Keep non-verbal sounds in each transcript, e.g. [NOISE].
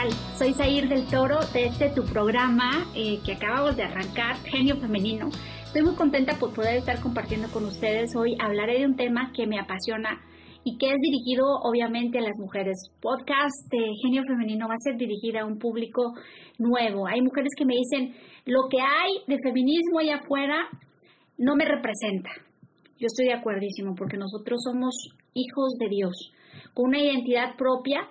tal? Soy Zair del Toro de este tu programa eh, que acabamos de arrancar, Genio Femenino. Estoy muy contenta por poder estar compartiendo con ustedes hoy. Hablaré de un tema que me apasiona y que es dirigido obviamente a las mujeres. Podcast de Genio Femenino va a ser dirigida a un público nuevo. Hay mujeres que me dicen, lo que hay de feminismo allá afuera no me representa. Yo estoy de acuerdísimo porque nosotros somos hijos de Dios, con una identidad propia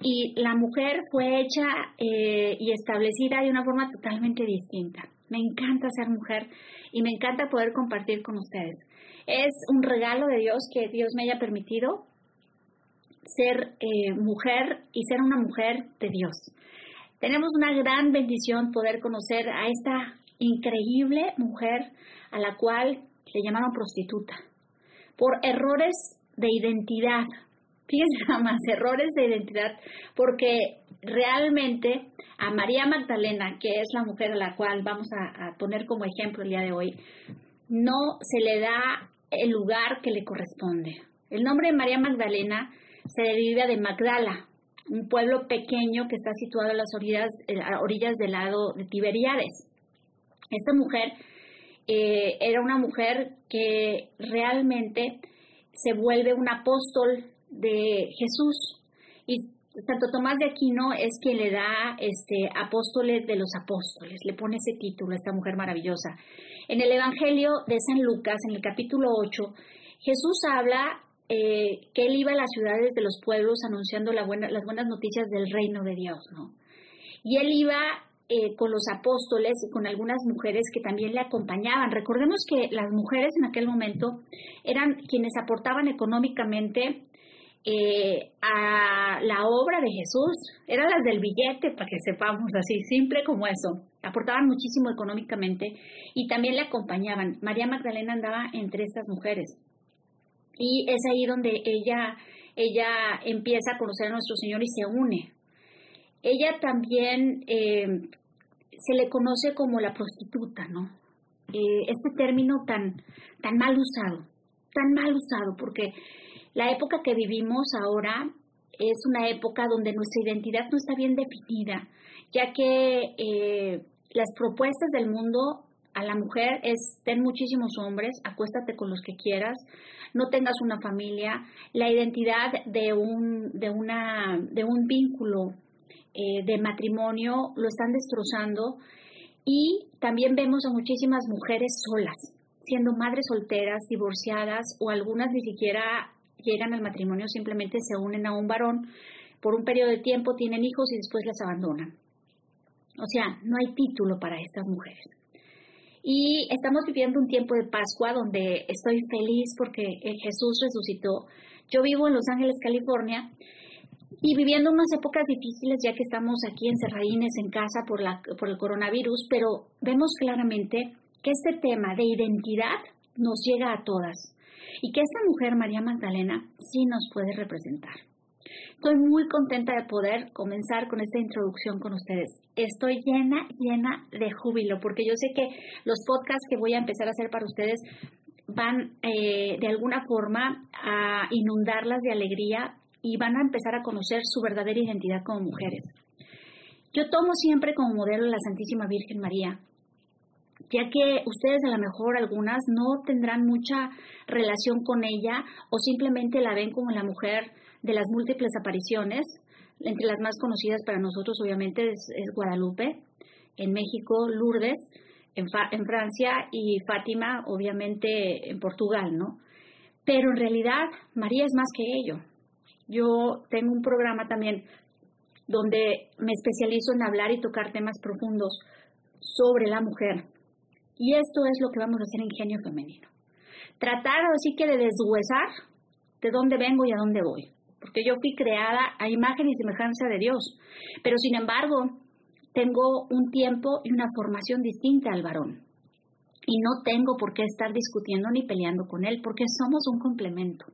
y la mujer fue hecha eh, y establecida de una forma totalmente distinta. Me encanta ser mujer y me encanta poder compartir con ustedes. Es un regalo de Dios que Dios me haya permitido ser eh, mujer y ser una mujer de Dios. Tenemos una gran bendición poder conocer a esta increíble mujer a la cual le llamaron prostituta por errores de identidad, fíjense [LAUGHS] más, errores de identidad, porque realmente a María Magdalena, que es la mujer a la cual vamos a, poner como ejemplo el día de hoy, no se le da el lugar que le corresponde. El nombre de María Magdalena se deriva de Magdala, un pueblo pequeño que está situado a las orillas, a orillas del lado de Tiberiades. Esta mujer eh, era una mujer que realmente se vuelve un apóstol de Jesús. Y Santo Tomás de Aquino es quien le da este apóstoles de los apóstoles, le pone ese título a esta mujer maravillosa. En el Evangelio de San Lucas, en el capítulo 8, Jesús habla eh, que él iba a las ciudades de los pueblos anunciando las buenas noticias del reino de Dios, ¿no? Y él iba eh, con los apóstoles y con algunas mujeres que también le acompañaban. Recordemos que las mujeres en aquel momento eran quienes aportaban económicamente eh, a la obra de Jesús. Eran las del billete, para que sepamos, así, simple como eso. Aportaban muchísimo económicamente y también le acompañaban. María Magdalena andaba entre estas mujeres. Y es ahí donde ella, ella empieza a conocer a nuestro Señor y se une. Ella también eh, se le conoce como la prostituta, ¿no? Eh, este término tan, tan mal usado, tan mal usado, porque la época que vivimos ahora es una época donde nuestra identidad no está bien definida, ya que eh, las propuestas del mundo a la mujer es ten muchísimos hombres, acuéstate con los que quieras, no tengas una familia, la identidad de un, de una, de un vínculo eh, de matrimonio lo están destrozando. Y también vemos a muchísimas mujeres solas, siendo madres solteras, divorciadas o algunas ni siquiera llegan al matrimonio, simplemente se unen a un varón por un periodo de tiempo, tienen hijos y después las abandonan. O sea, no hay título para estas mujeres. Y estamos viviendo un tiempo de Pascua donde estoy feliz porque Jesús resucitó. Yo vivo en Los Ángeles, California, y viviendo unas épocas difíciles ya que estamos aquí encerradines en casa por, la, por el coronavirus, pero vemos claramente que este tema de identidad nos llega a todas y que esta mujer, María Magdalena, sí nos puede representar. Estoy muy contenta de poder comenzar con esta introducción con ustedes. Estoy llena, llena de júbilo, porque yo sé que los podcasts que voy a empezar a hacer para ustedes van eh, de alguna forma a inundarlas de alegría y van a empezar a conocer su verdadera identidad como mujeres. Yo tomo siempre como modelo la Santísima Virgen María, ya que ustedes a lo mejor algunas no tendrán mucha relación con ella o simplemente la ven como la mujer de las múltiples apariciones. Entre las más conocidas para nosotros obviamente es, Guadalupe, en México Lourdes, en, en Francia y Fátima obviamente en Portugal, ¿no? Pero en realidad María es más que ello. Yo tengo un programa también donde me especializo en hablar y tocar temas profundos sobre la mujer. Y esto es lo que vamos a hacer en Genio Femenino. Tratar así que de deshuesar de dónde vengo y a dónde voy. Porque yo fui creada a imagen y semejanza de Dios. Pero sin embargo, tengo un tiempo y una formación distinta al varón. Y no tengo por qué estar discutiendo ni peleando con él, porque somos un complemento.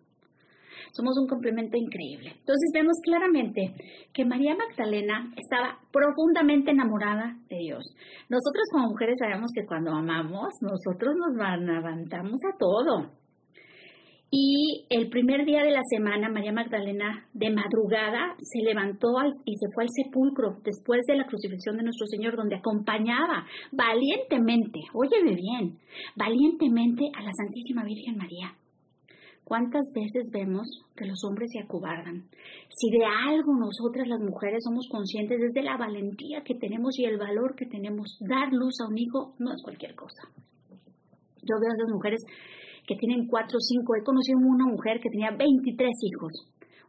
Somos un complemento increíble. Entonces vemos claramente que María Magdalena estaba profundamente enamorada de Dios. Nosotros como mujeres sabemos que cuando amamos, nosotros nos levantamos a todo. Y el primer día de la semana, María Magdalena, de madrugada, se levantó y se fue al sepulcro después de la crucifixión de nuestro Señor, donde acompañaba valientemente, óyeme bien, valientemente a la Santísima Virgen María. ¿Cuántas veces vemos que los hombres se acobardan? Si de algo nosotras las mujeres somos conscientes es de la valentía que tenemos y el valor que tenemos. Dar luz a un hijo no es cualquier cosa. Yo veo a esas mujeres que tienen cuatro o cinco. He conocido una mujer que tenía 23 hijos.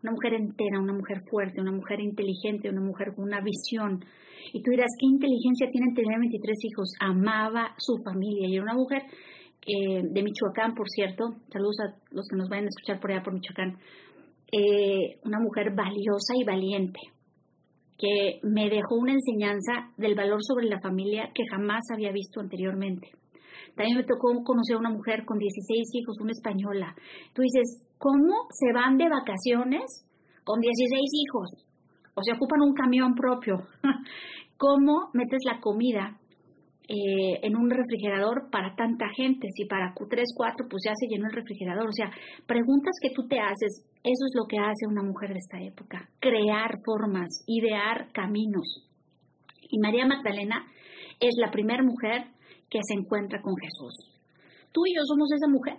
Una mujer entera, una mujer fuerte, una mujer inteligente, una mujer con una visión. Y tú dirás, ¿qué inteligencia tiene tener 23 hijos? Amaba su familia y era una mujer eh, de Michoacán, por cierto. Saludos a los que nos vayan a escuchar por allá por Michoacán. Eh, una mujer valiosa y valiente que me dejó una enseñanza del valor sobre la familia que jamás había visto anteriormente. También me tocó conocer a una mujer con 16 hijos, una española. Tú dices, ¿cómo se van de vacaciones con 16 hijos? O se ocupan un camión propio. [LAUGHS] ¿Cómo metes la comida eh, en un refrigerador para tanta gente? Si para Q3, 4, pues ya se llenó el refrigerador. O sea, preguntas que tú te haces, eso es lo que hace una mujer de esta época. Crear formas, idear caminos. Y María Magdalena es la primera mujer que se encuentra con Jesús. Tú y yo somos esa mujer.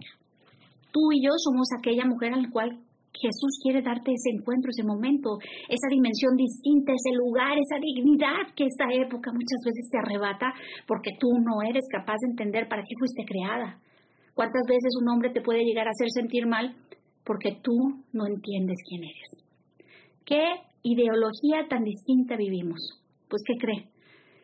Tú y yo somos aquella mujer a la cual Jesús quiere darte ese encuentro, ese momento, esa dimensión distinta, ese lugar, esa dignidad que esta época muchas veces te arrebata porque tú no eres capaz de entender para qué fuiste creada. ¿Cuántas veces un hombre te puede llegar a hacer sentir mal porque tú no entiendes quién eres? ¿Qué ideología tan distinta vivimos? Pues ¿qué cree?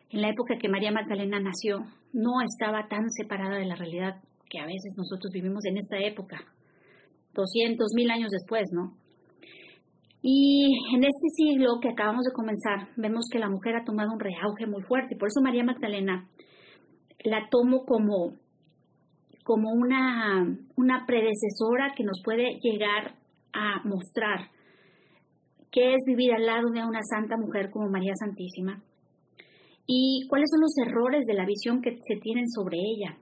En la época que María Magdalena nació, no estaba tan separada de la realidad que a veces nosotros vivimos en esta época, 200 mil años después, ¿no? Y en este siglo que acabamos de comenzar, vemos que la mujer ha tomado un reauge muy fuerte. Por eso María Magdalena la tomo como, como una, una predecesora que nos puede llegar a mostrar qué es vivir al lado de una santa mujer como María Santísima y cuáles son los errores de la visión que se tienen sobre ella.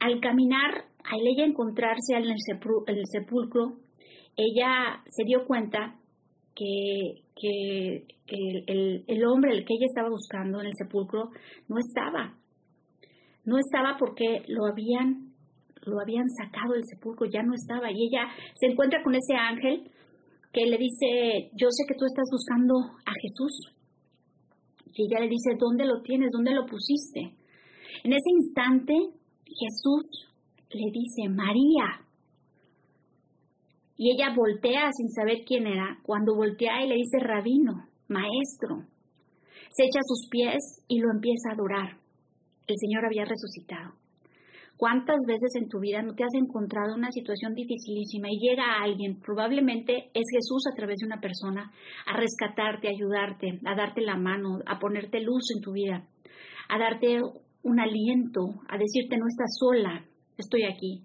Al caminar, al ella encontrarse en el, sepulcro, ella se dio cuenta que, el, hombre que ella estaba buscando en el sepulcro no estaba. No estaba porque lo habían, lo habían sacado del sepulcro, ya no estaba. Y ella se encuentra con ese ángel que le dice, yo sé que tú estás buscando a Jesús, y ella le dice, ¿dónde lo tienes? ¿Dónde lo pusiste? En ese instante, Jesús le dice, María. Y ella voltea sin saber quién era. Cuando voltea y le dice, rabino, maestro. Se echa a sus pies y lo empieza a adorar. El Señor había resucitado. ¿Cuántas veces en tu vida no te has encontrado en una situación dificilísima y llega alguien, probablemente es Jesús a través de una persona, a rescatarte, a ayudarte, a darte la mano, a ponerte luz en tu vida, a darte un aliento, a decirte no estás sola, estoy aquí.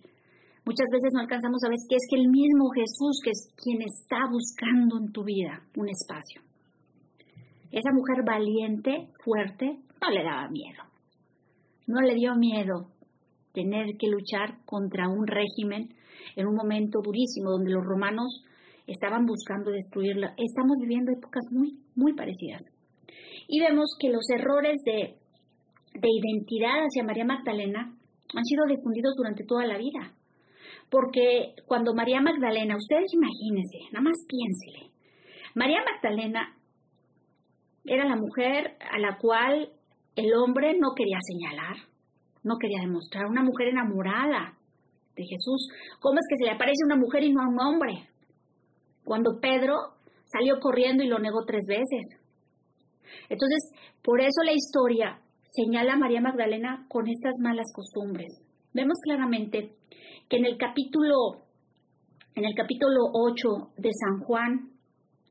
Muchas veces no alcanzamos a ver que es que el mismo Jesús que es quien está buscando en tu vida un espacio. Esa mujer valiente, fuerte, no le daba miedo. No le dio miedo tener que luchar contra un régimen en un momento durísimo donde los romanos estaban buscando destruirla. Estamos viviendo épocas muy, muy parecidas. Y vemos que los errores de, de identidad hacia María Magdalena han sido difundidos durante toda la vida. Porque cuando María Magdalena, ustedes imagínense, nada más piénsele, María Magdalena era la mujer a la cual el hombre no quería señalar, no quería demostrar. Una mujer enamorada de Jesús. ¿Cómo es que se le aparece una mujer y no a un hombre? Cuando Pedro salió corriendo y lo negó tres veces. Entonces, por eso la historia señala María Magdalena con estas malas costumbres. Vemos claramente que en el capítulo en el capítulo 8 de San Juan,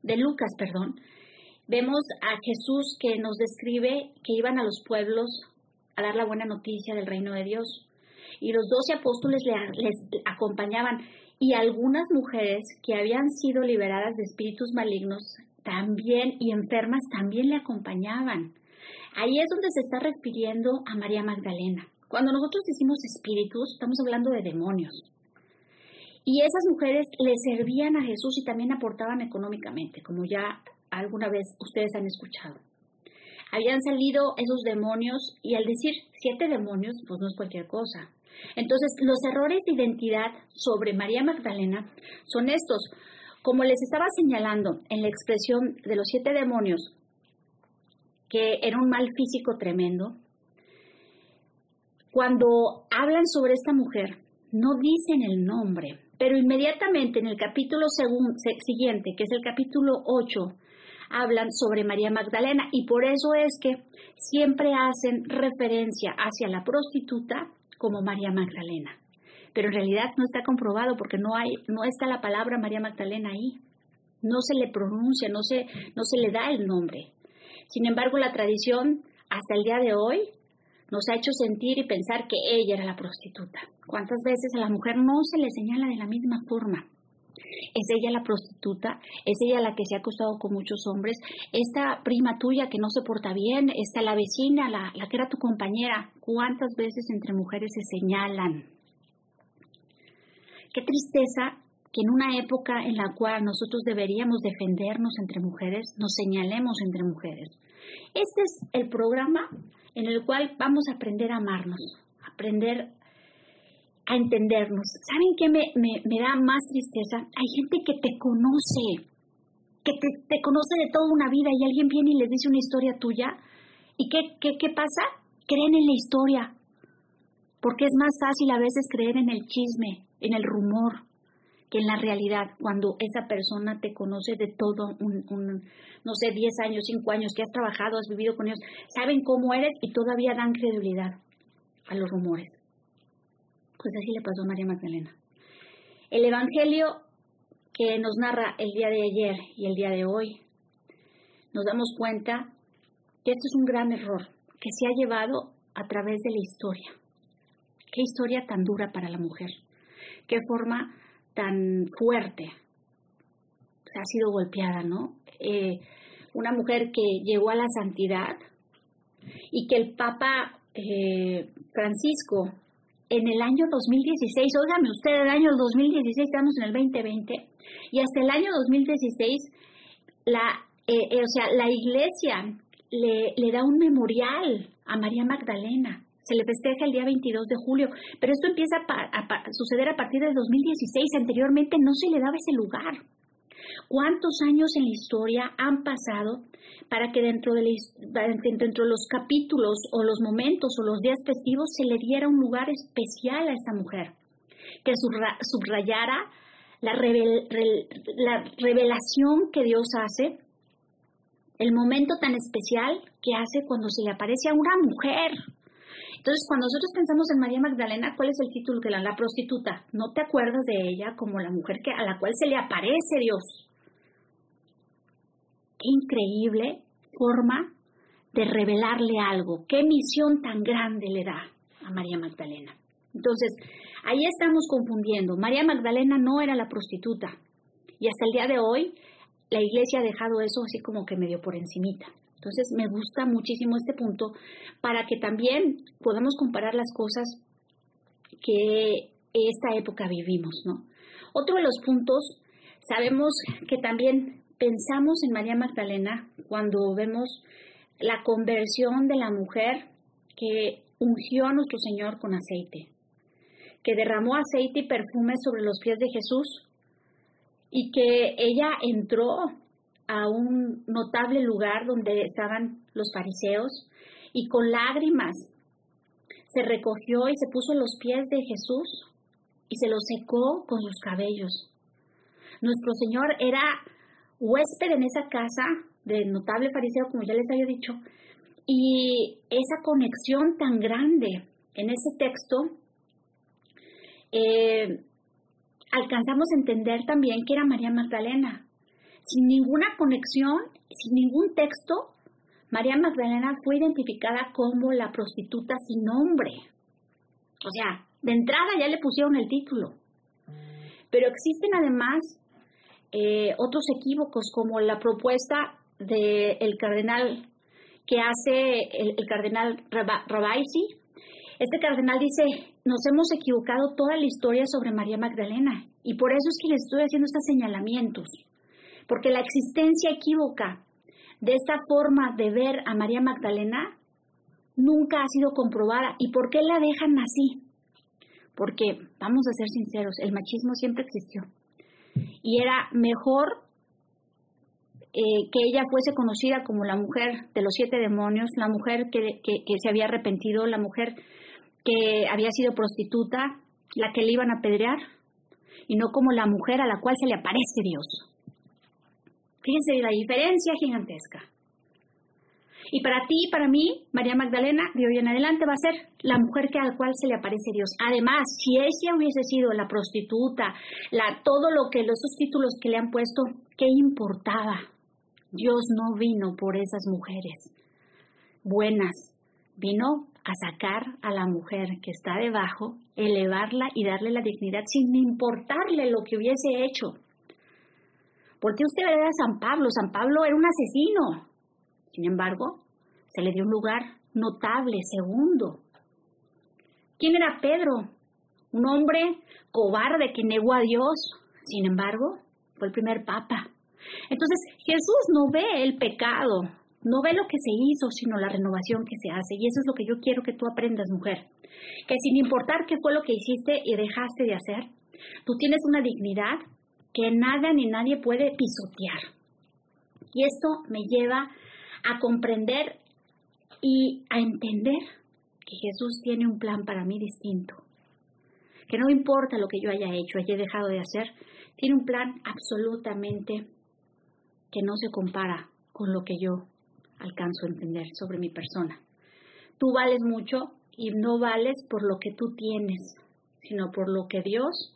de Lucas, perdón, vemos a Jesús que nos describe que iban a los pueblos a dar la buena noticia del reino de Dios. Y los doce apóstoles les acompañaban y algunas mujeres que habían sido liberadas de espíritus malignos también y enfermas también le acompañaban. Ahí es donde se está refiriendo a María Magdalena. Cuando nosotros decimos espíritus, estamos hablando de demonios. Y esas mujeres le servían a Jesús y también aportaban económicamente, como ya alguna vez ustedes han escuchado. Habían salido esos demonios y al decir siete demonios, pues no es cualquier cosa. Entonces, los errores de identidad sobre María Magdalena son estos. Como les estaba señalando en la expresión de los siete demonios, que era un mal físico tremendo, cuando hablan sobre esta mujer, no dicen el nombre, pero inmediatamente en el capítulo siguiente, que es el capítulo 8, hablan sobre María Magdalena y por eso es que siempre hacen referencia hacia la prostituta como María Magdalena. Pero en realidad no está comprobado porque no hay no está la palabra María Magdalena ahí. No se le pronuncia, no se no se le da el nombre. Sin embargo, la tradición hasta el día de hoy nos ha hecho sentir y pensar que ella era la prostituta. ¿Cuántas veces a la mujer no se le señala de la misma forma? Es ella la prostituta, es ella la que se ha acostado con muchos hombres, esta prima tuya que no se porta bien, esta la vecina, la, que era tu compañera. ¿Cuántas veces entre mujeres se señalan? Qué tristeza que en una época en la cual nosotros deberíamos defendernos entre mujeres, nos señalemos entre mujeres. Este es el programa en el cual vamos a aprender a amarnos, aprender a entendernos. ¿Saben qué me, me, da más tristeza? Hay gente que te conoce, que te, conoce de toda una vida y alguien viene y les dice una historia tuya. ¿Y qué, qué, qué pasa? Creen en la historia. Porque es más fácil a veces creer en el chisme, en el rumor, que en la realidad, cuando esa persona te conoce de todo, un, no sé, 10 años, 5 años, que has trabajado, has vivido con ellos, saben cómo eres y todavía dan credibilidad a los rumores. Pues así le pasó a María Magdalena. El Evangelio que nos narra el día de ayer y el día de hoy, nos damos cuenta que esto es un gran error que se ha llevado a través de la historia. Qué historia tan dura para la mujer. Qué forma tan fuerte ha sido golpeada, ¿no? Eh, una mujer que llegó a la santidad y que el Papa eh, Francisco en el año 2016, óigame usted, el año 2016, estamos en el 2020, y hasta el año 2016, la, eh, o sea, la iglesia le, le da un memorial a María Magdalena se le festeja el día 22 de julio, pero esto empieza a, suceder a partir del 2016, anteriormente no se le daba ese lugar. ¿Cuántos años en la historia han pasado para que dentro de, de los capítulos o los momentos o los días festivos se le diera un lugar especial a esta mujer? Que subrayara la, la revelación que Dios hace, el momento tan especial que hace cuando se le aparece a una mujer entonces, cuando nosotros pensamos en María Magdalena, ¿cuál es el título que la, la prostituta? No te acuerdas de ella como la mujer que, a la cual se le aparece Dios. Qué increíble forma de revelarle algo. Qué misión tan grande le da a María Magdalena. Entonces, ahí estamos confundiendo. María Magdalena no era la prostituta. Y hasta el día de hoy, la iglesia ha dejado eso así como que medio por encimita. Entonces me gusta muchísimo este punto para que también podamos comparar las cosas que esta época vivimos, ¿no? Otro de los puntos, sabemos que también pensamos en María Magdalena cuando vemos la conversión de la mujer que ungió a nuestro Señor con aceite, que derramó aceite y perfume sobre los pies de Jesús y que ella entró a un notable lugar donde estaban los fariseos y con lágrimas se recogió y se puso los pies de Jesús y se los secó con sus cabellos. Nuestro Señor era huésped en esa casa de notable fariseo, como ya les había dicho, y esa conexión tan grande en ese texto, eh, alcanzamos a entender también que era María Magdalena, sin ninguna conexión, sin ningún texto, María Magdalena fue identificada como la prostituta sin nombre. O sea, de entrada ya le pusieron el título. Pero existen además eh, otros equívocos, como la propuesta del cardenal que hace el, cardenal Rabaisi. Este cardenal dice nos hemos equivocado toda la historia sobre María Magdalena y por eso es que les estoy haciendo estos señalamientos, porque la existencia equívoca de esta forma de ver a María Magdalena nunca ha sido comprobada. ¿Y por qué la dejan así? Porque, vamos a ser sinceros, el machismo siempre existió. Y era mejor eh, que ella fuese conocida como la mujer de los siete demonios, la mujer que, que se había arrepentido, la mujer que había sido prostituta, la que le iban a apedrear, y no como la mujer a la cual se le aparece Dios. Fíjense la diferencia gigantesca. Y para ti y para mí, María Magdalena, de hoy en adelante va a ser la mujer que a la cual se le aparece Dios. Además, si ella hubiese sido la prostituta, la, todo lo que los títulos que le han puesto, ¿qué importaba? Dios no vino por esas mujeres buenas, vino a sacar a la mujer que está debajo, elevarla y darle la dignidad sin importarle lo que hubiese hecho. Porque usted ve a San Pablo? San Pablo era un asesino. Sin embargo, se le dio un lugar notable, segundo. ¿Quién era Pedro? Un hombre cobarde que negó a Dios. Sin embargo, fue el primer papa. Entonces, Jesús no ve el pecado, no ve lo que se hizo, sino la renovación que se hace. Y eso es lo que yo quiero que tú aprendas, mujer. Que sin importar qué fue lo que hiciste y dejaste de hacer, tú tienes una dignidad que nada ni nadie puede pisotear. Y esto me lleva a comprender y a entender que Jesús tiene un plan para mí distinto. Que no importa lo que yo haya hecho, haya dejado de hacer, tiene un plan absolutamente que no se compara con lo que yo alcanzo a entender sobre mi persona. Tú vales mucho y no vales por lo que tú tienes, sino por lo que Dios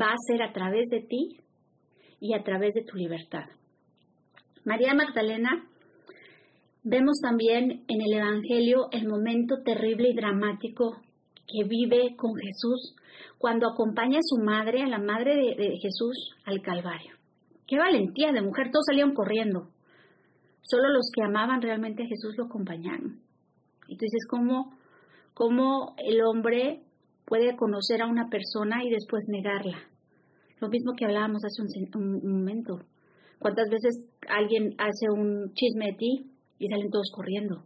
va a hacer a través de ti y a través de tu libertad. María Magdalena, vemos también en el Evangelio el momento terrible y dramático que vive con Jesús cuando acompaña a su madre, a la madre de, Jesús, al Calvario. Qué valentía de mujer, todos salieron corriendo. Solo los que amaban realmente a Jesús lo acompañaron. Y tú dices, ¿cómo, cómo el hombre puede conocer a una persona y después negarla? Lo mismo que hablábamos hace un, momento. ¿Cuántas veces alguien hace un chisme de ti y salen todos corriendo?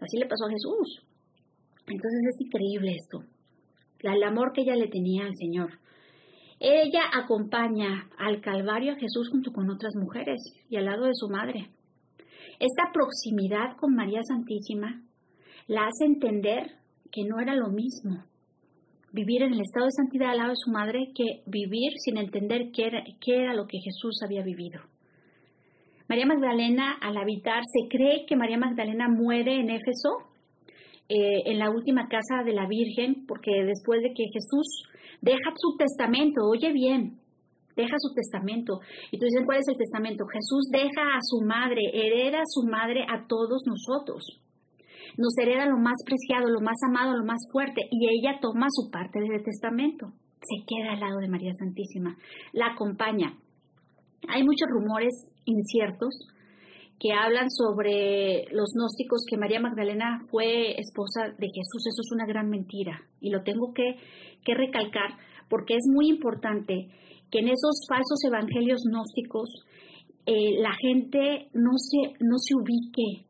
Así le pasó a Jesús. Entonces es increíble esto. El amor que ella le tenía al Señor. Ella acompaña al Calvario a Jesús junto con otras mujeres y al lado de su madre. Esta proximidad con María Santísima la hace entender que no era lo mismo vivir en el estado de santidad al lado de su madre que vivir sin entender qué era, lo que Jesús había vivido. María Magdalena, al habitar, se cree que María Magdalena muere en Éfeso, eh, en la última casa de la Virgen, porque después de que Jesús deja su testamento, oye bien, deja su testamento. Y tú dices, ¿cuál es el testamento? Jesús deja a su madre, hereda a su madre a todos nosotros. Nos hereda lo más preciado, lo más amado, lo más fuerte, y ella toma su parte del testamento. Se queda al lado de María Santísima, la acompaña. Hay muchos rumores inciertos que hablan sobre los gnósticos que María Magdalena fue esposa de Jesús. Eso es una gran mentira y lo tengo que, que recalcar porque es muy importante que en esos falsos evangelios gnósticos eh, la gente no se, no se ubique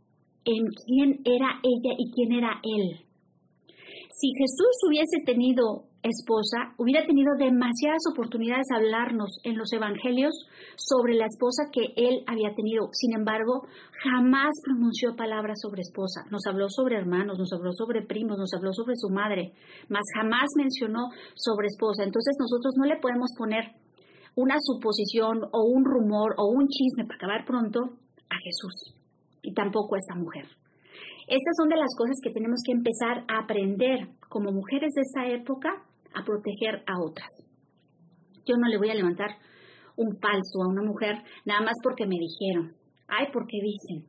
en quién era ella y quién era él. Si Jesús hubiese tenido esposa, hubiera tenido demasiadas oportunidades de hablarnos en los evangelios sobre la esposa que él había tenido. Sin embargo, jamás pronunció palabras sobre esposa. Nos habló sobre hermanos, nos habló sobre primos, nos habló sobre su madre, mas jamás mencionó sobre esposa. Entonces nosotros no le podemos poner una suposición o un rumor o un chisme para acabar pronto a Jesús y tampoco esta mujer. Estas son de las cosas que tenemos que empezar a aprender como mujeres de esa época a proteger a otras. Yo no le voy a levantar un falso a una mujer nada más porque me dijeron, ay, porque dicen.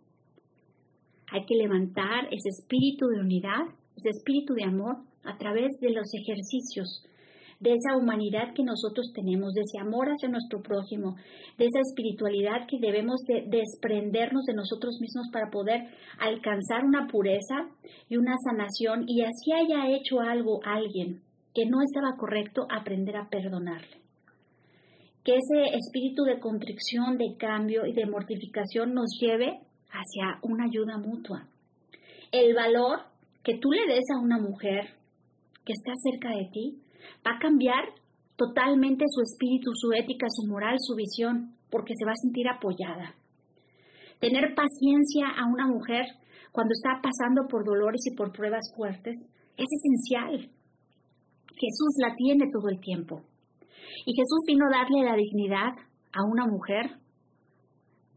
Hay que levantar ese espíritu de unidad, ese espíritu de amor a través de los ejercicios de esa humanidad que nosotros tenemos, de ese amor hacia nuestro prójimo, de esa espiritualidad que debemos de desprendernos de nosotros mismos para poder alcanzar una pureza y una sanación y así haya hecho algo alguien que no estaba correcto, aprender a perdonarle. Que ese espíritu de contrición, de cambio y de mortificación nos lleve hacia una ayuda mutua. El valor que tú le des a una mujer que está cerca de ti va a cambiar totalmente su espíritu, su ética, su moral, su visión, porque se va a sentir apoyada. Tener paciencia a una mujer cuando está pasando por dolores y por pruebas fuertes es esencial. Jesús la tiene todo el tiempo. Y Jesús vino a darle la dignidad a una mujer,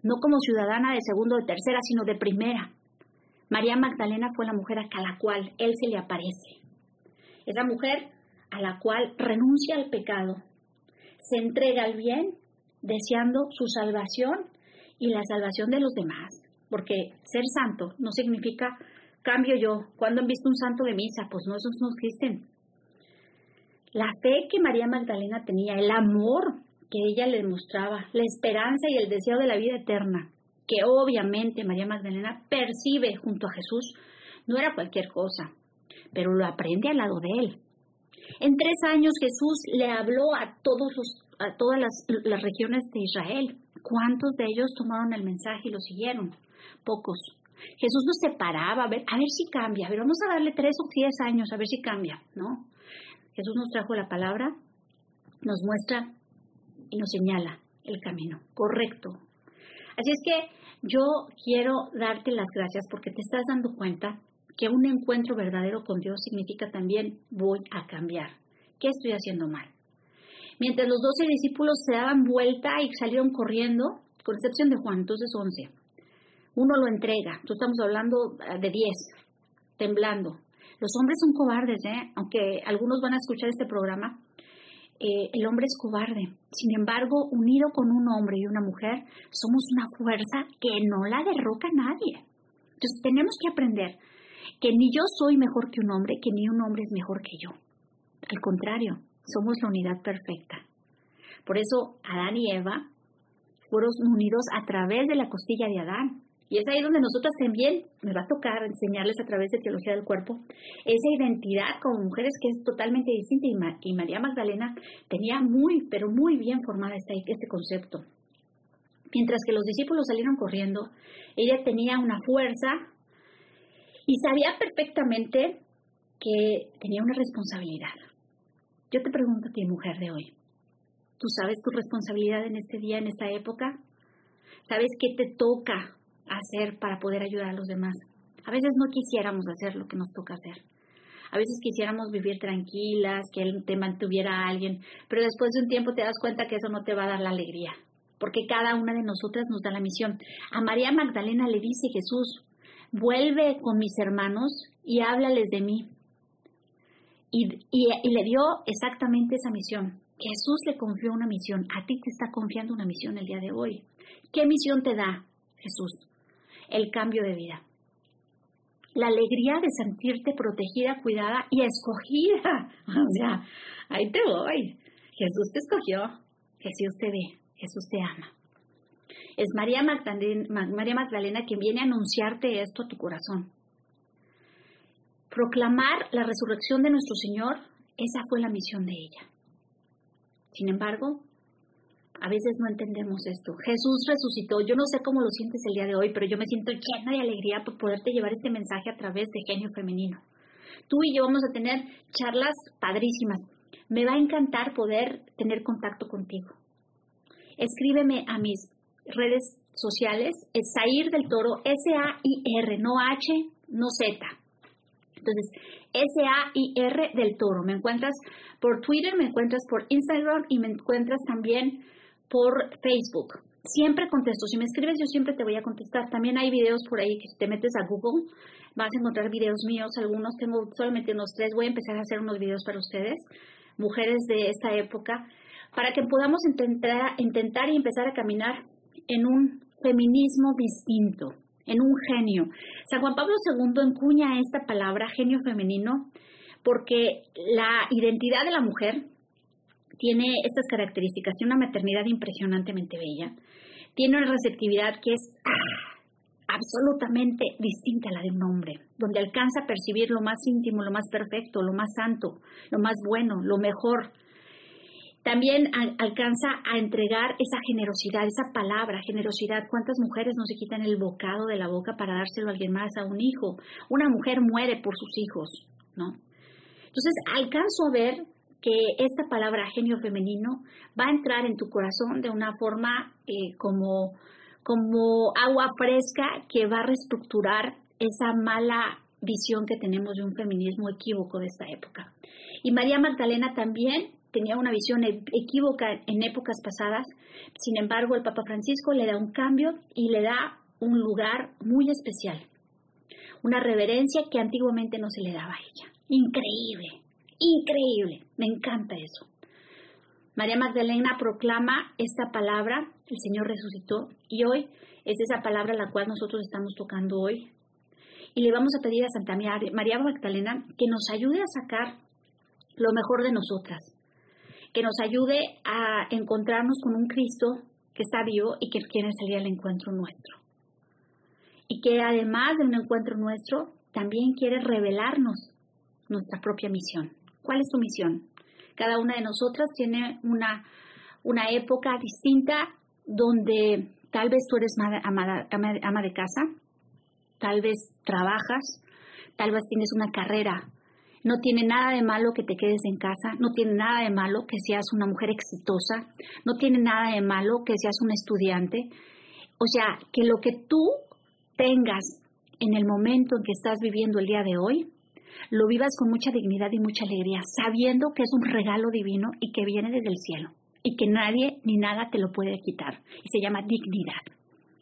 no como ciudadana de segundo o de tercera, sino de primera. María Magdalena fue la mujer a la cual Él se le aparece. Esa mujer a la cual renuncia al pecado, se entrega al bien, deseando su salvación y la salvación de los demás. Porque ser santo no significa cambio yo. ¿Cuándo han visto un santo de misa? Pues no, esos no existen. La fe que María Magdalena tenía, el amor que ella le mostraba, la esperanza y el deseo de la vida eterna, que obviamente María Magdalena percibe junto a Jesús, no era cualquier cosa, pero lo aprende al lado de él. En tres años Jesús le habló a, todos a todas las, regiones de Israel. ¿Cuántos de ellos tomaron el mensaje y lo siguieron? Pocos. Jesús nos separaba, a ver, a ver si cambia, a ver, vamos a darle tres o diez años, a ver si cambia, ¿no? Jesús nos trajo la palabra, nos muestra y nos señala el camino correcto. Así es que yo quiero darte las gracias porque te estás dando cuenta que un encuentro verdadero con Dios significa también voy a cambiar. ¿Qué estoy haciendo mal? Mientras los doce discípulos se daban vuelta y salieron corriendo, con excepción de Juan, entonces once. Uno lo entrega, entonces estamos hablando eh, de diez, temblando. Los hombres son cobardes, ¿eh? aunque algunos van a escuchar este programa, eh, el hombre es cobarde. Sin embargo, unido con un hombre y una mujer, somos una fuerza que no la derroca nadie. Entonces tenemos que aprender que ni yo soy mejor que un hombre, que ni un hombre es mejor que yo. Al contrario, somos la unidad perfecta. Por eso Adán y Eva fueron unidos a través de la costilla de Adán. Y es ahí donde nosotras también me va a tocar enseñarles a través de teología del cuerpo esa identidad como mujeres que es totalmente distinta. Y, María Magdalena tenía muy, pero muy bien formada este, este concepto. Mientras que los discípulos salieron corriendo, ella tenía una fuerza y sabía perfectamente que tenía una responsabilidad. Yo te pregunto a ti, mujer de hoy, ¿tú sabes tu responsabilidad en este día, en esta época? ¿Sabes qué te toca hacer para poder ayudar a los demás? A veces no quisiéramos hacer lo que nos toca hacer. A veces quisiéramos vivir tranquilas, que él te mantuviera a alguien, pero después de un tiempo te das cuenta que eso no te va a dar la alegría, porque cada una de nosotras nos da la misión. A María Magdalena le dice Jesús, vuelve con mis hermanos y háblales de mí. Y, le dio exactamente esa misión. Jesús le confió una misión. A ti te está confiando una misión el día de hoy. ¿Qué misión te da Jesús? El cambio de vida. La alegría de sentirte protegida, cuidada y escogida. [LAUGHS] O sea, ahí te voy. Jesús te escogió. Jesús te ve. Jesús te ama. Es María Magdalena, quien viene a anunciarte esto a tu corazón. Proclamar la resurrección de nuestro Señor, esa fue la misión de ella. Sin embargo, a veces no entendemos esto. Jesús resucitó. Yo no sé cómo lo sientes el día de hoy, pero yo me siento llena de alegría por poderte llevar este mensaje a través de Genio Femenino. Tú y yo vamos a tener charlas padrísimas. Me va a encantar poder tener contacto contigo. Escríbeme a mis redes sociales es Sair del Toro, S-A-I-R, no H, no Z. Entonces, S-A-I-R del Toro. Me encuentras por Twitter, me encuentras por Instagram y me encuentras también por Facebook. Siempre contesto. Si me escribes, yo siempre te voy a contestar. También hay videos por ahí que si te metes a Google vas a encontrar videos míos. Algunos tengo solamente unos tres. Voy a empezar a hacer unos videos para ustedes, mujeres de esta época, para que podamos intentar, intentar y empezar a caminar en un feminismo distinto, en un genio. San Juan Pablo II encuña esta palabra genio femenino porque la identidad de la mujer tiene estas características, tiene una maternidad impresionantemente bella, tiene una receptividad que es absolutamente distinta a la de un hombre, donde alcanza a percibir lo más íntimo, lo más perfecto, lo más santo, lo más bueno, lo mejor. También alcanza a entregar esa generosidad, esa palabra, generosidad. ¿Cuántas mujeres no se quitan el bocado de la boca para dárselo a alguien más, a un hijo? Una mujer muere por sus hijos, ¿no? Entonces, alcanzo a ver que esta palabra genio femenino va a entrar en tu corazón de una forma eh, como, como agua fresca que va a reestructurar esa mala visión que tenemos de un feminismo equívoco de esta época. Y María Magdalena también tenía una visión e-, equívoca en épocas pasadas, sin embargo el Papa Francisco le da un cambio y le da un lugar muy especial, una reverencia que antiguamente no se le daba a ella. Increíble, increíble, me encanta eso. María Magdalena proclama esta palabra, el Señor resucitó, y hoy es esa palabra la cual nosotros estamos tocando hoy. Y le vamos a pedir a Santa María Magdalena que nos ayude a sacar lo mejor de nosotras, que nos ayude a encontrarnos con un Cristo que está vivo y que quiere salir al encuentro nuestro. Y que además de un encuentro nuestro, también quiere revelarnos nuestra propia misión. ¿Cuál es tu misión? Cada una de nosotras tiene una, una época distinta donde tal vez tú eres ama, ama de casa, tal vez trabajas, tal vez tienes una carrera. No tiene nada de malo que te quedes en casa, no tiene nada de malo que seas una mujer exitosa, no tiene nada de malo que seas un estudiante. O sea, que lo que tú tengas en el momento en que estás viviendo el día de hoy, lo vivas con mucha dignidad y mucha alegría, sabiendo que es un regalo divino y que viene desde el cielo y que nadie ni nada te lo puede quitar. Y se llama dignidad.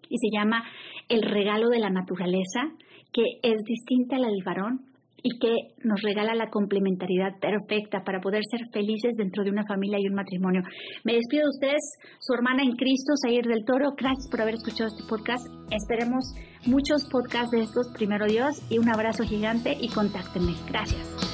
Y se llama el regalo de la naturaleza, que es distinta a la del varón y que nos regala la complementariedad perfecta para poder ser felices dentro de una familia y un matrimonio. Me despido de ustedes, su hermana en Cristo, Sayer del Toro. Gracias por haber escuchado este podcast. Esperemos muchos podcasts de estos, primero Dios, y un abrazo gigante y contáctenme. Gracias.